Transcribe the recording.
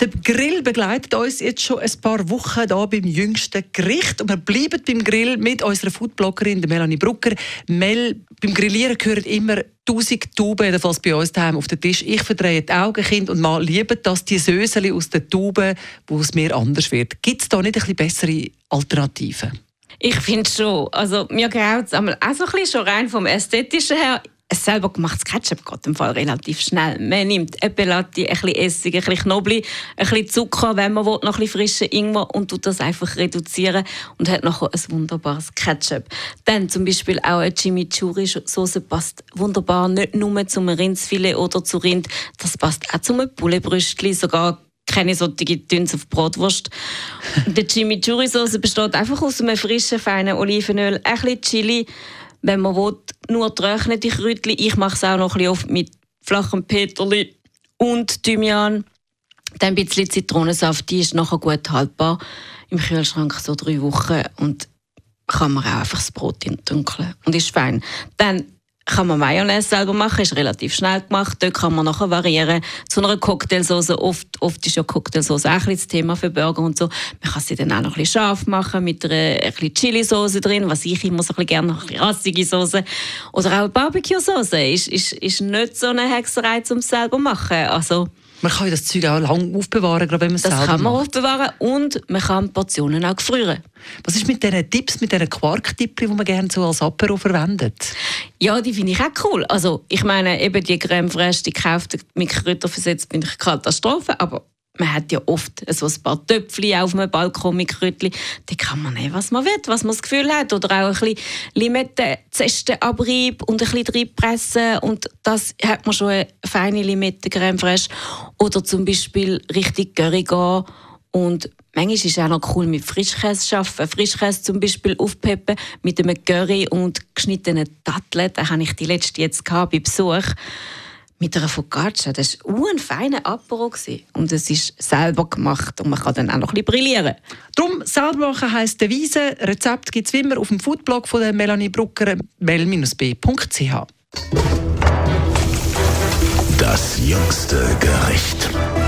Der Grill begleitet uns jetzt schon ein paar Wochen hier beim jüngsten Gericht. Und wir bleiben beim Grill mit unserer Foodbloggerin Melanie Brucker. Mel, beim Grillieren gehören immer tausend Tauben, jedenfalls bei uns daheim auf den Tisch. Ich verdrehe die Augen, Kind und mal lieben das, die Söseli aus den Tauben, wo es mir anders wird. Gibt es da nicht ein bisschen bessere Alternativen? Ich finde schon. Also, mir graut es auch so ein bisschen schon rein vom Ästhetischen her ein selber gemachtes Ketchup geht im Fall relativ schnell. Man nimmt ein Pelati, ein bisschen Essig, ein bisschen Knoblauch, ein bisschen Zucker, wenn man will, noch ein bisschen frischen Ingwer und tut das einfach reduzieren und hat nachher ein wunderbares Ketchup. Dann zum Beispiel auch eine Chimichurri-Sauce passt wunderbar, nicht nur zum Rindsfilet oder zu Rind, das passt auch zum Bullebrüstli, sogar keine solche Dünns auf Bratwurst. Die Chimichurri-Sauce besteht einfach aus einem frischen, feinen Olivenöl, ein bisschen Chili, wenn man will, nur getrocknete Kräutchen. Ich mache es auch noch ein oft mit flachem Peterli und Thymian. Dann ein bisschen Zitronensaft, die ist nachher gut haltbar. Im Kühlschrank so drei Wochen und kann man auch einfach das Brot dunkeln und ist fein. Dann kann man Mayonnaise selber machen, ist relativ schnell gemacht. Dort kann man nachher variieren zu einer Cocktailsauce. Oft, oft ist ja Cocktailsauce auch ein das Thema für Burger und so. Man kann sie dann auch noch ein bisschen scharf machen mit einer ein bisschen Chili-Sauce drin, was ich immer so ein bisschen gerne habe, ein bisschen rassige Sauce. Oder auch Barbecue-Sauce ist, ist, ist nicht so eine Hexerei zum selber zu machen. Also, man kann das Zeug auch lange aufbewahren, gerade wenn man es Das kann man macht. aufbewahren und man kann Portionen auch gefrieren. Was ist mit diesen Tipps, mit diesen Quarktippli, die man gerne so als Apero verwendet? Ja, die finde ich auch cool. Also, ich meine, eben die Creme Fraiche, die gekauft mit Kräutern versetzt, bin ich Katastrophe, aber man hat ja oft so ein paar Töpfchen auf dem Balkon mit Kräutchen. Die kann man nehmen, was man will, was man das Gefühl hat. Oder auch ein bisschen Limettenzesten-Abrieb und ein bisschen reinpressen. Und das hat man schon eine feine Limette-Creme Fraiche. Oder zum Beispiel richtig Curry gehen. Und manchmal ist es auch noch cool mit Frischkäse arbeiten. Frischkäse zum Beispiel aufpeppen mit einem Curry und geschnittenen Datteln. Den habe ich die letzte jetzt bei Besuch mit einer Focaccia. Das war ein feiner Apero. Und es ist selber gemacht und man kann dann auch noch ein bisschen brillieren. Darum, selber machen heisst Devise. Rezept gibt es wie immer auf dem Foodblog von der Melanie Brucker, mel-b.ch. Das jüngste Gericht.